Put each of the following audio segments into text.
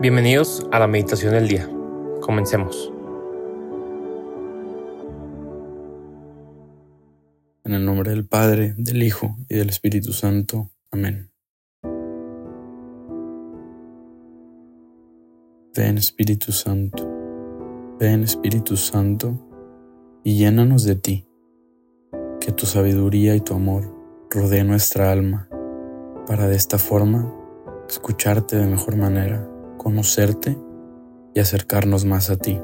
Bienvenidos a la meditación del día. Comencemos. En el nombre del Padre, del Hijo y del Espíritu Santo. Amén. Ven Espíritu Santo, ven Espíritu Santo y llénanos de ti, que tu sabiduría y tu amor rodeen nuestra alma, para de esta forma escucharte de mejor manera conocerte y acercarnos más a ti.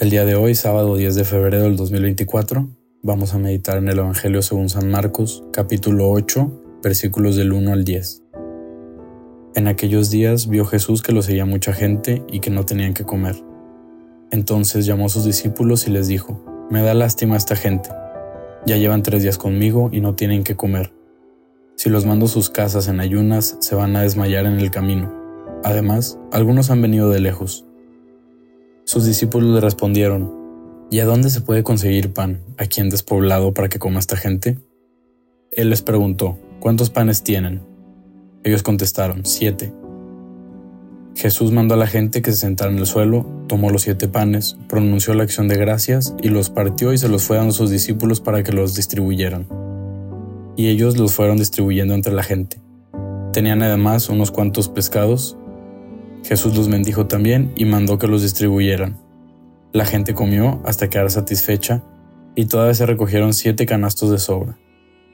El día de hoy, sábado 10 de febrero del 2024, vamos a meditar en el Evangelio según San Marcos, capítulo 8, versículos del 1 al 10. En aquellos días vio Jesús que lo seguía mucha gente y que no tenían que comer. Entonces llamó a sus discípulos y les dijo, Me da lástima esta gente. Ya llevan tres días conmigo y no tienen que comer. Si los mando a sus casas en ayunas, se van a desmayar en el camino Además, algunos han venido de lejos. Sus discípulos le respondieron, ¿Y a dónde se puede conseguir pan aquí en despoblado para que coma esta gente? Él les preguntó, ¿cuántos panes tienen? Ellos contestaron, siete. Jesús mandó a la gente que se sentara en el suelo, tomó los siete panes, pronunció la acción de gracias y los partió y se los fue dando a sus discípulos para que los distribuyeran. Y ellos los fueron distribuyendo entre la gente. Tenían además unos cuantos pescados Jesús los bendijo también y mandó que los distribuyeran. La gente comió hasta quedar satisfecha y todavía se recogieron siete canastos de sobra.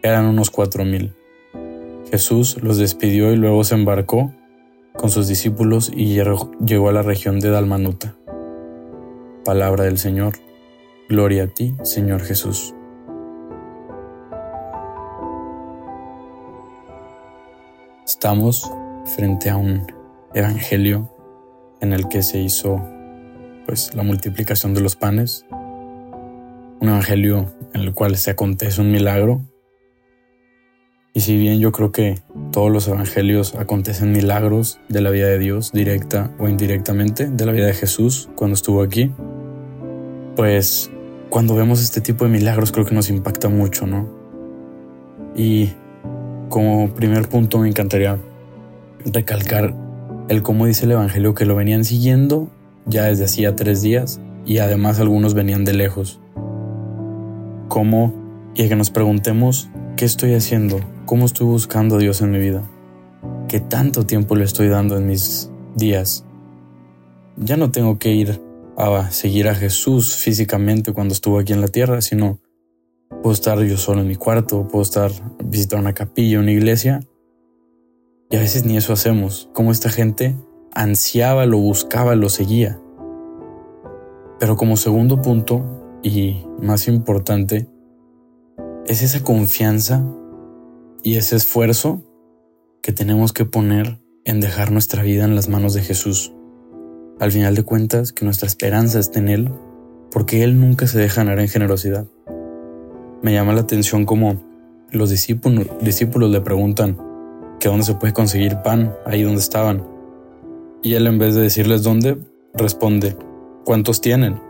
Eran unos cuatro mil. Jesús los despidió y luego se embarcó con sus discípulos y llegó a la región de Dalmanuta. Palabra del Señor. Gloria a ti, Señor Jesús. Estamos frente a un evangelio en el que se hizo pues la multiplicación de los panes, un evangelio en el cual se acontece un milagro. Y si bien yo creo que todos los evangelios acontecen milagros de la vida de Dios, directa o indirectamente, de la vida de Jesús cuando estuvo aquí, pues cuando vemos este tipo de milagros creo que nos impacta mucho, ¿no? Y como primer punto me encantaría recalcar el cómo dice el Evangelio que lo venían siguiendo ya desde hacía tres días y además algunos venían de lejos. ¿Cómo? Y que nos preguntemos, ¿qué estoy haciendo? ¿Cómo estoy buscando a Dios en mi vida? ¿Qué tanto tiempo le estoy dando en mis días? Ya no tengo que ir a seguir a Jesús físicamente cuando estuvo aquí en la tierra, sino puedo estar yo solo en mi cuarto, puedo estar visitar una capilla, una iglesia y a veces ni eso hacemos, como esta gente ansiaba, lo buscaba, lo seguía. Pero como segundo punto, y más importante, es esa confianza y ese esfuerzo que tenemos que poner en dejar nuestra vida en las manos de Jesús. Al final de cuentas, que nuestra esperanza esté en Él, porque Él nunca se deja ganar en generosidad. Me llama la atención como los discípulos, discípulos le preguntan, que dónde se puede conseguir pan, ahí donde estaban. Y él en vez de decirles dónde, responde, ¿cuántos tienen?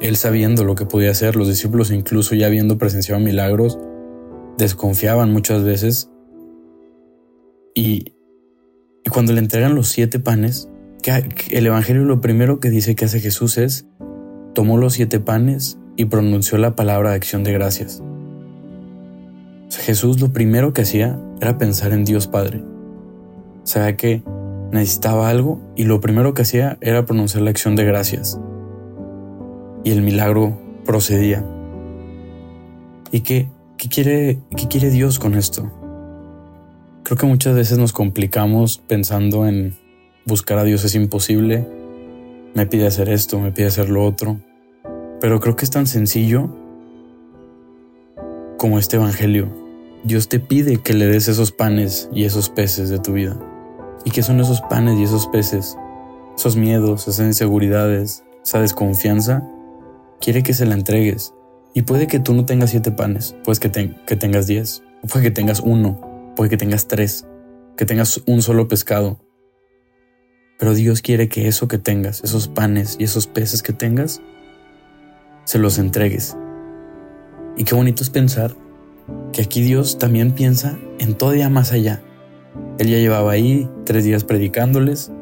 Él sabiendo lo que podía hacer, los discípulos incluso ya habiendo presenciado milagros, desconfiaban muchas veces. Y, cuando le entregan los siete panes, el Evangelio lo primero que dice que hace Jesús es, tomó los siete panes y pronunció la palabra de acción de gracias. Jesús lo primero que hacía era pensar en Dios Padre. Sabía que necesitaba algo y lo primero que hacía era pronunciar la acción de gracias. Y el milagro procedía. ¿Y qué, qué, quiere, qué quiere Dios con esto? Creo que muchas veces nos complicamos pensando en buscar a Dios es imposible, me pide hacer esto, me pide hacer lo otro. Pero creo que es tan sencillo como este Evangelio Dios te pide que le des esos panes y esos peces de tu vida. ¿Y qué son esos panes y esos peces? Esos miedos, esas inseguridades, esa desconfianza. Quiere que se la entregues. Y puede que tú no tengas siete panes, que, que tengas diez, puede que tengas uno, puede que tengas tres, que tengas un solo pescado. Pero Dios quiere que eso que tengas, esos panes y esos peces que tengas, se los entregues. Y qué bonito es pensar que aquí Dios también piensa en todavía más allá, Él ya llevaba ahí tres días predicándoles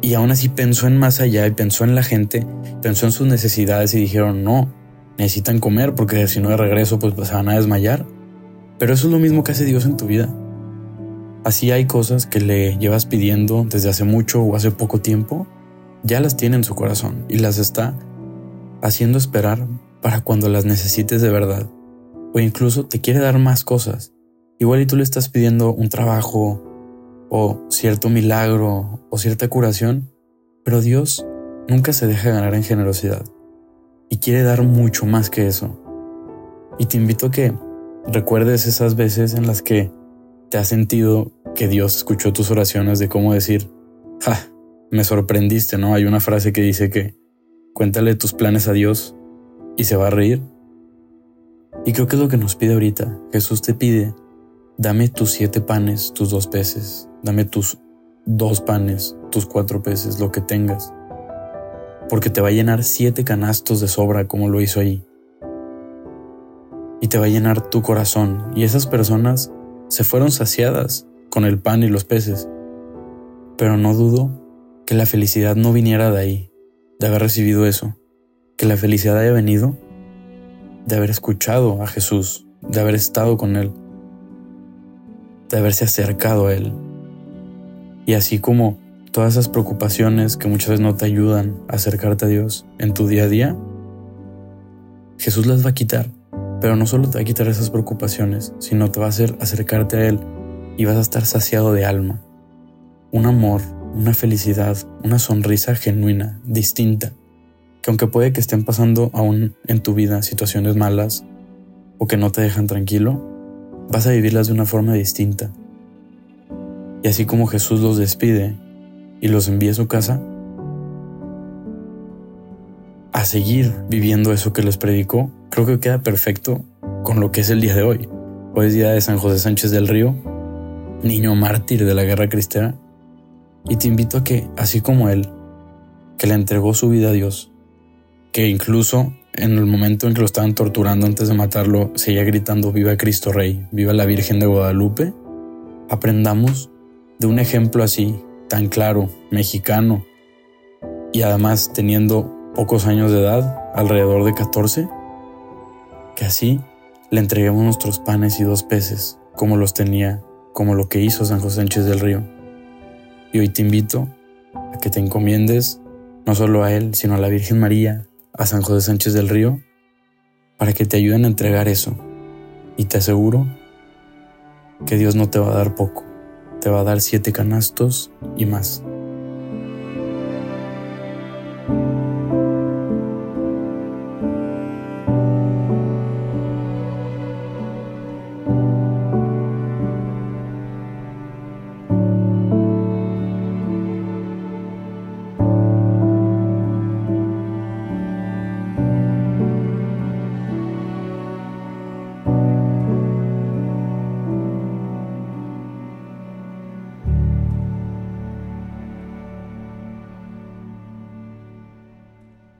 y aún así pensó en más allá y pensó en la gente, pensó en sus necesidades y dijeron, no, necesitan comer porque si no de regreso pues, pues se van a desmayar. Pero eso es lo mismo que hace Dios en tu vida. Así hay cosas que le llevas pidiendo desde hace mucho o hace poco tiempo, ya las tiene en su corazón y las está haciendo esperar para cuando las necesites de verdad. Incluso te quiere dar más cosas. Igual y tú le estás pidiendo un trabajo o cierto milagro o cierta curación, pero Dios nunca se deja ganar en generosidad y quiere dar mucho más que eso. Y te invito a que recuerdes esas veces en las que te has sentido que Dios escuchó tus oraciones de cómo decir, ja, me sorprendiste, ¿no? Hay una frase que dice que cuéntale tus planes a Dios y se va a reír. Y creo que lo que nos pide ahorita. Jesús te pide, dame tus siete panes, tus dos peces, dame tus dos panes, tus cuatro peces, lo que tengas. Porque te va a llenar siete canastos de sobra como lo hizo ahí. Y te va a llenar tu corazón. Y esas personas se fueron saciadas con el pan y los peces. Pero no dudo que la felicidad no viniera de ahí, de haber recibido eso. Que la felicidad haya venido de haber escuchado a Jesús, de haber estado con Él, de haberse acercado a Él. Y así como todas esas preocupaciones que muchas veces no te ayudan a acercarte a Dios en tu día a día, Jesús las va a quitar. Pero no solo te va a quitar esas preocupaciones, sino te va a hacer acercarte a Él y vas a estar saciado de alma. Un amor, una felicidad, una sonrisa genuina, distinta, que aunque puede que estén pasando aún en tu vida situaciones malas o que no te dejan tranquilo, vas a vivirlas de una forma distinta. Y así como Jesús los despide y los envía a su casa, a seguir viviendo eso que les predicó, creo que queda perfecto con lo que es el día de hoy. Hoy es día de San José Sánchez del Río, niño mártir de la guerra cristiana, y te invito a que, así como él, que le entregó su vida a Dios, que incluso en el momento en que lo estaban torturando antes de matarlo, seguía gritando Viva Cristo Rey, viva la Virgen de Guadalupe, aprendamos de un ejemplo así, tan claro, mexicano, y además teniendo pocos años de edad, alrededor de 14, que así le entreguemos nuestros panes y dos peces, como los tenía, como lo que hizo San José Sánchez del Río. Y hoy te invito a que te encomiendes no solo a él, sino a la Virgen María, a San José Sánchez del Río, para que te ayuden a entregar eso. Y te aseguro que Dios no te va a dar poco, te va a dar siete canastos y más.